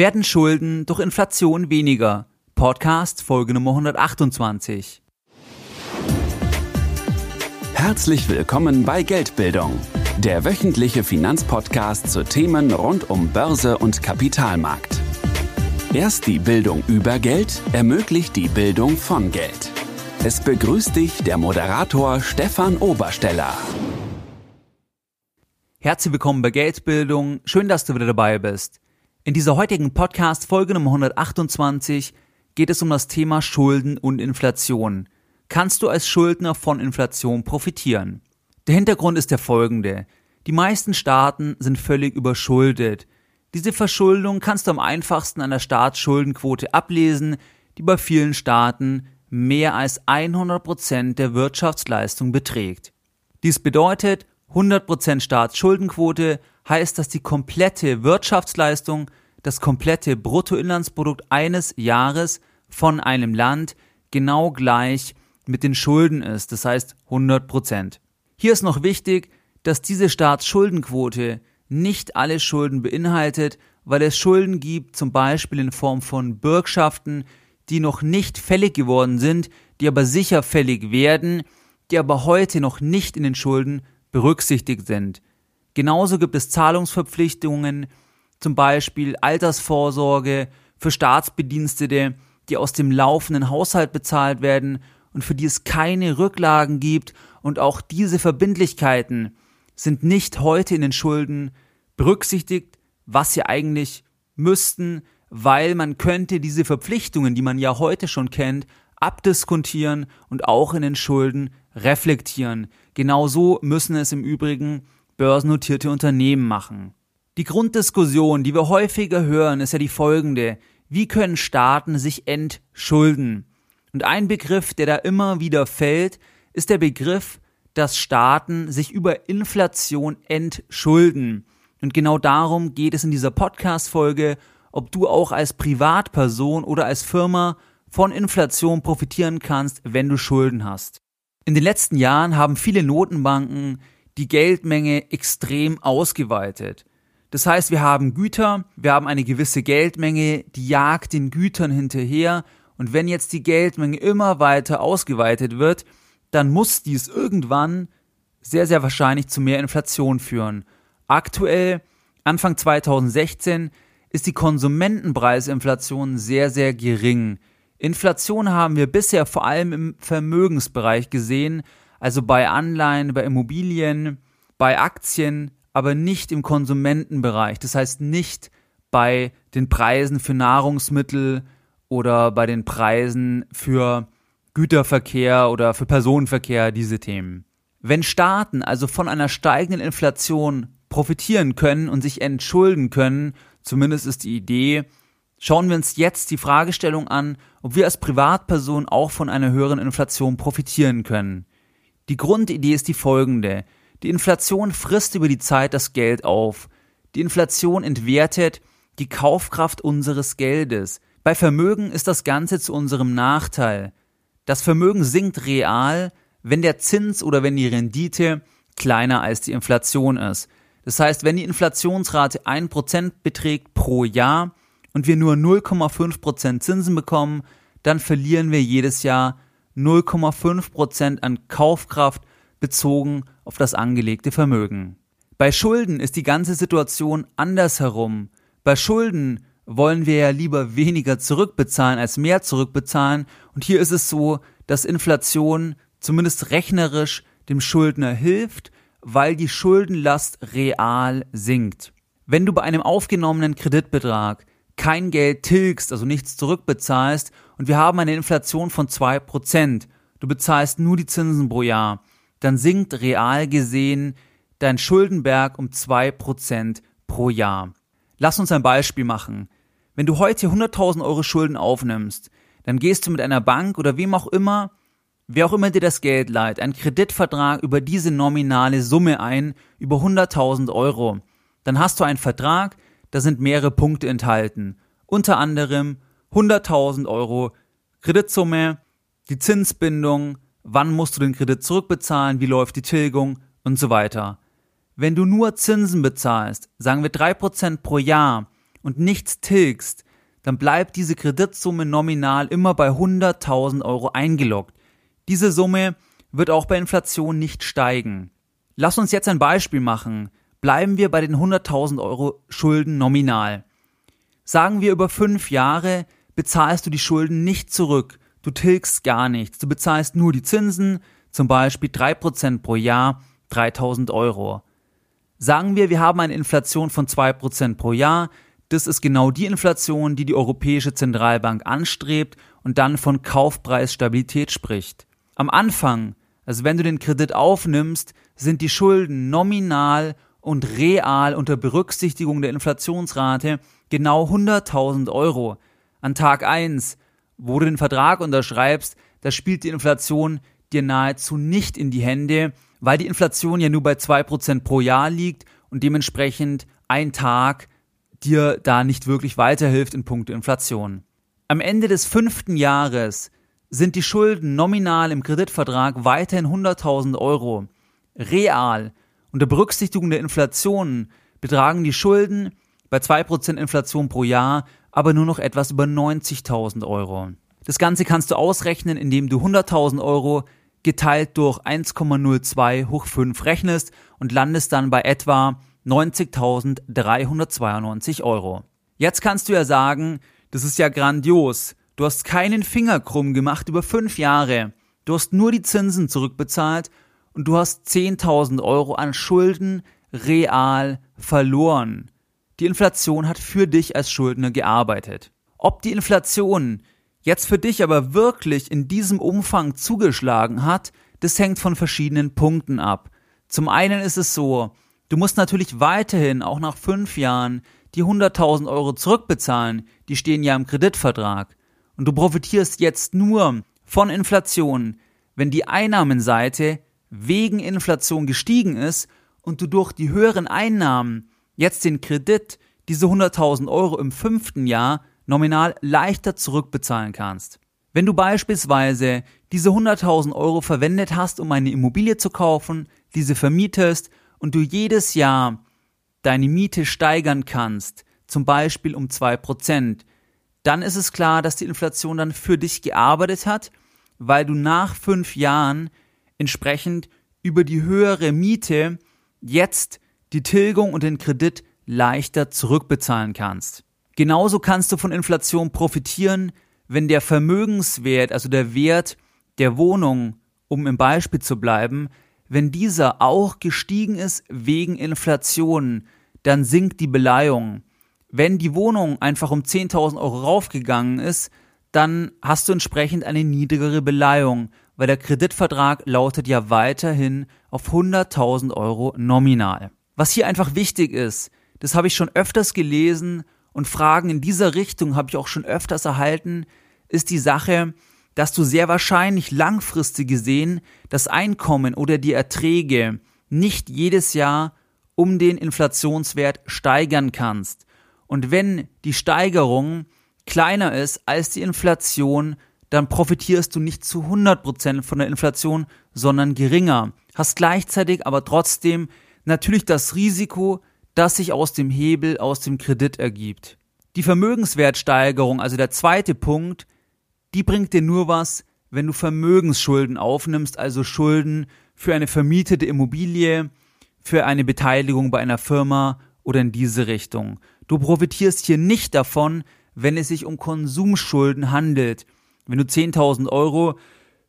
Werden Schulden durch Inflation weniger? Podcast Folge Nummer 128. Herzlich willkommen bei Geldbildung, der wöchentliche Finanzpodcast zu Themen rund um Börse und Kapitalmarkt. Erst die Bildung über Geld ermöglicht die Bildung von Geld. Es begrüßt dich der Moderator Stefan Obersteller. Herzlich willkommen bei Geldbildung. Schön, dass du wieder dabei bist. In dieser heutigen Podcast Folge Nummer 128 geht es um das Thema Schulden und Inflation. Kannst du als Schuldner von Inflation profitieren? Der Hintergrund ist der folgende. Die meisten Staaten sind völlig überschuldet. Diese Verschuldung kannst du am einfachsten an der Staatsschuldenquote ablesen, die bei vielen Staaten mehr als 100 Prozent der Wirtschaftsleistung beträgt. Dies bedeutet, 100% Staatsschuldenquote heißt, dass die komplette Wirtschaftsleistung, das komplette Bruttoinlandsprodukt eines Jahres von einem Land genau gleich mit den Schulden ist, das heißt 100%. Hier ist noch wichtig, dass diese Staatsschuldenquote nicht alle Schulden beinhaltet, weil es Schulden gibt, zum Beispiel in Form von Bürgschaften, die noch nicht fällig geworden sind, die aber sicher fällig werden, die aber heute noch nicht in den Schulden berücksichtigt sind. Genauso gibt es Zahlungsverpflichtungen, zum Beispiel Altersvorsorge für Staatsbedienstete, die aus dem laufenden Haushalt bezahlt werden und für die es keine Rücklagen gibt und auch diese Verbindlichkeiten sind nicht heute in den Schulden berücksichtigt, was sie eigentlich müssten, weil man könnte diese Verpflichtungen, die man ja heute schon kennt, abdiskontieren und auch in den Schulden reflektieren. Genauso müssen es im Übrigen börsennotierte Unternehmen machen. Die Grunddiskussion, die wir häufiger hören, ist ja die folgende. Wie können Staaten sich entschulden? Und ein Begriff, der da immer wieder fällt, ist der Begriff, dass Staaten sich über Inflation entschulden. Und genau darum geht es in dieser Podcast-Folge, ob du auch als Privatperson oder als Firma von Inflation profitieren kannst, wenn du Schulden hast. In den letzten Jahren haben viele Notenbanken die Geldmenge extrem ausgeweitet. Das heißt, wir haben Güter, wir haben eine gewisse Geldmenge, die jagt den Gütern hinterher und wenn jetzt die Geldmenge immer weiter ausgeweitet wird, dann muss dies irgendwann sehr, sehr wahrscheinlich zu mehr Inflation führen. Aktuell, Anfang 2016, ist die Konsumentenpreisinflation sehr, sehr gering. Inflation haben wir bisher vor allem im Vermögensbereich gesehen, also bei Anleihen, bei Immobilien, bei Aktien, aber nicht im Konsumentenbereich. Das heißt nicht bei den Preisen für Nahrungsmittel oder bei den Preisen für Güterverkehr oder für Personenverkehr, diese Themen. Wenn Staaten also von einer steigenden Inflation profitieren können und sich entschulden können, zumindest ist die Idee, Schauen wir uns jetzt die Fragestellung an, ob wir als Privatperson auch von einer höheren Inflation profitieren können. Die Grundidee ist die folgende. Die Inflation frisst über die Zeit das Geld auf. Die Inflation entwertet die Kaufkraft unseres Geldes. Bei Vermögen ist das Ganze zu unserem Nachteil. Das Vermögen sinkt real, wenn der Zins oder wenn die Rendite kleiner als die Inflation ist. Das heißt, wenn die Inflationsrate 1% beträgt pro Jahr, und wir nur 0,5% Zinsen bekommen, dann verlieren wir jedes Jahr 0,5% an Kaufkraft bezogen auf das angelegte Vermögen. Bei Schulden ist die ganze Situation andersherum. Bei Schulden wollen wir ja lieber weniger zurückbezahlen als mehr zurückbezahlen und hier ist es so, dass Inflation zumindest rechnerisch dem Schuldner hilft, weil die Schuldenlast real sinkt. Wenn du bei einem aufgenommenen Kreditbetrag kein Geld tilgst, also nichts zurückbezahlst und wir haben eine Inflation von zwei Prozent, du bezahlst nur die Zinsen pro Jahr, dann sinkt real gesehen dein Schuldenberg um zwei Prozent pro Jahr. Lass uns ein Beispiel machen. Wenn du heute 100.000 Euro Schulden aufnimmst, dann gehst du mit einer Bank oder wem auch immer, wer auch immer dir das Geld leiht, einen Kreditvertrag über diese nominale Summe ein, über 100.000 Euro. Dann hast du einen Vertrag, da sind mehrere Punkte enthalten. Unter anderem 100.000 Euro Kreditsumme, die Zinsbindung, wann musst du den Kredit zurückbezahlen, wie läuft die Tilgung und so weiter. Wenn du nur Zinsen bezahlst, sagen wir 3% pro Jahr und nichts tilgst, dann bleibt diese Kreditsumme nominal immer bei 100.000 Euro eingeloggt. Diese Summe wird auch bei Inflation nicht steigen. Lass uns jetzt ein Beispiel machen. Bleiben wir bei den 100.000 Euro Schulden nominal. Sagen wir über fünf Jahre bezahlst du die Schulden nicht zurück, du tilgst gar nichts, du bezahlst nur die Zinsen, zum Beispiel 3% pro Jahr, 3000 Euro. Sagen wir, wir haben eine Inflation von 2% pro Jahr, das ist genau die Inflation, die die Europäische Zentralbank anstrebt und dann von Kaufpreisstabilität spricht. Am Anfang, also wenn du den Kredit aufnimmst, sind die Schulden nominal und real unter Berücksichtigung der Inflationsrate genau 100.000 Euro. An Tag 1, wo du den Vertrag unterschreibst, da spielt die Inflation dir nahezu nicht in die Hände, weil die Inflation ja nur bei 2% pro Jahr liegt und dementsprechend ein Tag dir da nicht wirklich weiterhilft in puncto Inflation. Am Ende des fünften Jahres sind die Schulden nominal im Kreditvertrag weiterhin 100.000 Euro. Real, unter Berücksichtigung der Inflation, betragen die Schulden bei 2% Inflation pro Jahr aber nur noch etwas über 90.000 Euro. Das Ganze kannst du ausrechnen, indem du 100.000 Euro geteilt durch 1,02 hoch 5 rechnest und landest dann bei etwa 90.392 Euro. Jetzt kannst du ja sagen, das ist ja grandios. Du hast keinen Finger krumm gemacht über fünf Jahre. Du hast nur die Zinsen zurückbezahlt und du hast 10.000 Euro an Schulden real verloren. Die Inflation hat für dich als Schuldner gearbeitet. Ob die Inflation jetzt für dich aber wirklich in diesem Umfang zugeschlagen hat, das hängt von verschiedenen Punkten ab. Zum einen ist es so, Du musst natürlich weiterhin, auch nach fünf Jahren, die 100.000 Euro zurückbezahlen, die stehen ja im Kreditvertrag. Und du profitierst jetzt nur von Inflation, wenn die Einnahmenseite wegen Inflation gestiegen ist und du durch die höheren Einnahmen jetzt den Kredit, diese 100.000 Euro im fünften Jahr, nominal leichter zurückbezahlen kannst. Wenn du beispielsweise diese 100.000 Euro verwendet hast, um eine Immobilie zu kaufen, diese vermietest und du jedes Jahr deine Miete steigern kannst, zum Beispiel um zwei Prozent, dann ist es klar, dass die Inflation dann für dich gearbeitet hat, weil du nach fünf Jahren entsprechend über die höhere Miete jetzt die Tilgung und den Kredit leichter zurückbezahlen kannst. Genauso kannst du von Inflation profitieren, wenn der Vermögenswert, also der Wert der Wohnung, um im Beispiel zu bleiben, wenn dieser auch gestiegen ist wegen Inflation, dann sinkt die Beleihung. Wenn die Wohnung einfach um 10.000 Euro raufgegangen ist, dann hast du entsprechend eine niedrigere Beleihung, weil der Kreditvertrag lautet ja weiterhin auf 100.000 Euro nominal. Was hier einfach wichtig ist, das habe ich schon öfters gelesen und Fragen in dieser Richtung habe ich auch schon öfters erhalten, ist die Sache, dass du sehr wahrscheinlich langfristig gesehen das Einkommen oder die Erträge nicht jedes Jahr um den Inflationswert steigern kannst. Und wenn die Steigerung kleiner ist als die Inflation, dann profitierst du nicht zu 100% von der Inflation, sondern geringer. Hast gleichzeitig aber trotzdem natürlich das Risiko, das sich aus dem Hebel, aus dem Kredit ergibt. Die Vermögenswertsteigerung, also der zweite Punkt, die bringt dir nur was, wenn du Vermögensschulden aufnimmst, also Schulden für eine vermietete Immobilie, für eine Beteiligung bei einer Firma oder in diese Richtung. Du profitierst hier nicht davon, wenn es sich um Konsumschulden handelt. Wenn du 10.000 Euro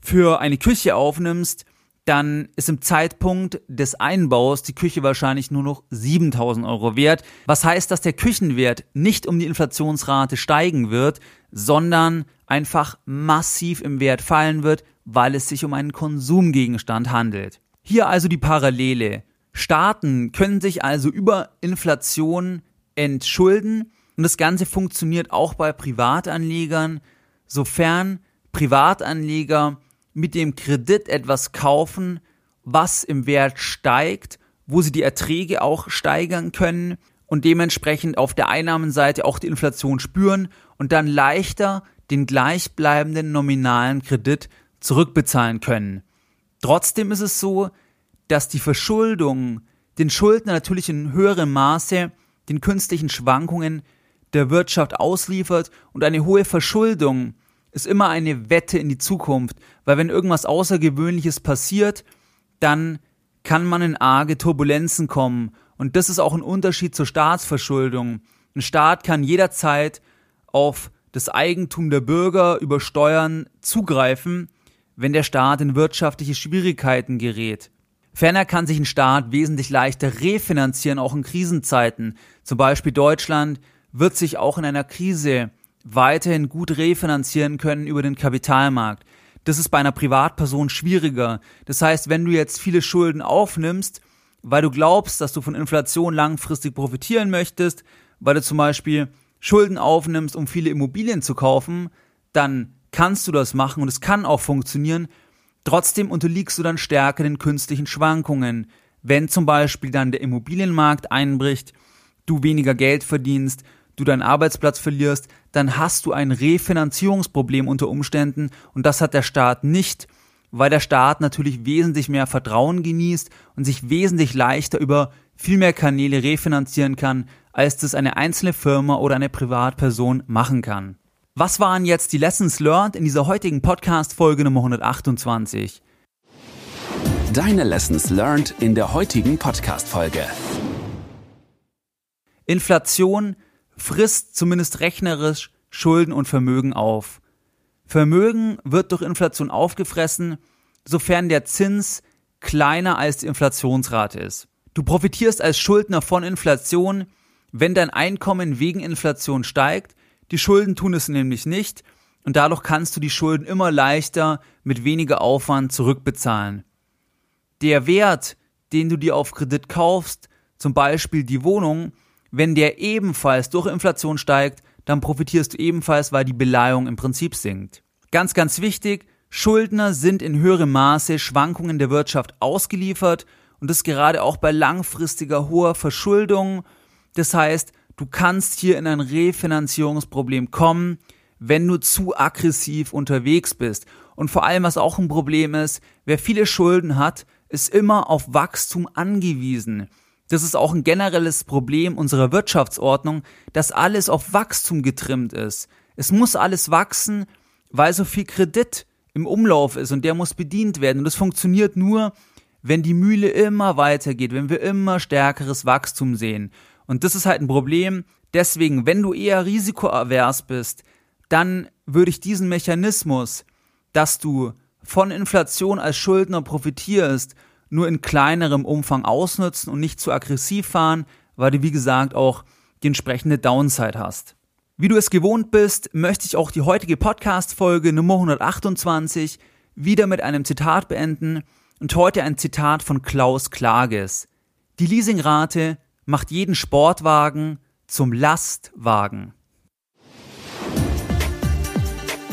für eine Küche aufnimmst, dann ist im Zeitpunkt des Einbaus die Küche wahrscheinlich nur noch 7000 Euro wert. Was heißt, dass der Küchenwert nicht um die Inflationsrate steigen wird, sondern einfach massiv im Wert fallen wird, weil es sich um einen Konsumgegenstand handelt. Hier also die Parallele. Staaten können sich also über Inflation entschulden und das Ganze funktioniert auch bei Privatanlegern, sofern Privatanleger mit dem Kredit etwas kaufen, was im Wert steigt, wo sie die Erträge auch steigern können und dementsprechend auf der Einnahmenseite auch die Inflation spüren und dann leichter den gleichbleibenden nominalen Kredit zurückbezahlen können. Trotzdem ist es so, dass die Verschuldung den Schuldner natürlich in höherem Maße den künstlichen Schwankungen der Wirtschaft ausliefert und eine hohe Verschuldung ist immer eine Wette in die Zukunft, weil wenn irgendwas Außergewöhnliches passiert, dann kann man in arge Turbulenzen kommen und das ist auch ein Unterschied zur Staatsverschuldung. Ein Staat kann jederzeit auf das Eigentum der Bürger über Steuern zugreifen, wenn der Staat in wirtschaftliche Schwierigkeiten gerät. Ferner kann sich ein Staat wesentlich leichter refinanzieren, auch in Krisenzeiten. Zum Beispiel Deutschland wird sich auch in einer Krise weiterhin gut refinanzieren können über den Kapitalmarkt. Das ist bei einer Privatperson schwieriger. Das heißt, wenn du jetzt viele Schulden aufnimmst, weil du glaubst, dass du von Inflation langfristig profitieren möchtest, weil du zum Beispiel Schulden aufnimmst, um viele Immobilien zu kaufen, dann kannst du das machen und es kann auch funktionieren. Trotzdem unterliegst du dann stärker den künstlichen Schwankungen. Wenn zum Beispiel dann der Immobilienmarkt einbricht, du weniger Geld verdienst, du deinen Arbeitsplatz verlierst, dann hast du ein Refinanzierungsproblem unter Umständen und das hat der Staat nicht, weil der Staat natürlich wesentlich mehr Vertrauen genießt und sich wesentlich leichter über viel mehr Kanäle refinanzieren kann, als das eine einzelne Firma oder eine Privatperson machen kann. Was waren jetzt die Lessons learned in dieser heutigen Podcast-Folge Nummer 128? Deine Lessons learned in der heutigen Podcast-Folge. Inflation frisst zumindest rechnerisch Schulden und Vermögen auf. Vermögen wird durch Inflation aufgefressen, sofern der Zins kleiner als die Inflationsrate ist. Du profitierst als Schuldner von Inflation, wenn dein Einkommen wegen Inflation steigt. Die Schulden tun es nämlich nicht und dadurch kannst du die Schulden immer leichter mit weniger Aufwand zurückbezahlen. Der Wert, den du dir auf Kredit kaufst, zum Beispiel die Wohnung, wenn der ebenfalls durch Inflation steigt, dann profitierst du ebenfalls, weil die Beleihung im Prinzip sinkt. Ganz, ganz wichtig, Schuldner sind in höherem Maße Schwankungen der Wirtschaft ausgeliefert und das gerade auch bei langfristiger hoher Verschuldung. Das heißt, du kannst hier in ein Refinanzierungsproblem kommen, wenn du zu aggressiv unterwegs bist. Und vor allem, was auch ein Problem ist, wer viele Schulden hat, ist immer auf Wachstum angewiesen. Das ist auch ein generelles Problem unserer Wirtschaftsordnung, dass alles auf Wachstum getrimmt ist. Es muss alles wachsen, weil so viel Kredit im Umlauf ist und der muss bedient werden. Und das funktioniert nur, wenn die Mühle immer weitergeht, wenn wir immer stärkeres Wachstum sehen. Und das ist halt ein Problem. Deswegen, wenn du eher risikoavers bist, dann würde ich diesen Mechanismus, dass du von Inflation als Schuldner profitierst nur in kleinerem Umfang ausnutzen und nicht zu aggressiv fahren, weil du wie gesagt auch die entsprechende Downside hast. Wie du es gewohnt bist, möchte ich auch die heutige Podcast-Folge Nummer 128 wieder mit einem Zitat beenden und heute ein Zitat von Klaus Klages. Die Leasingrate macht jeden Sportwagen zum Lastwagen.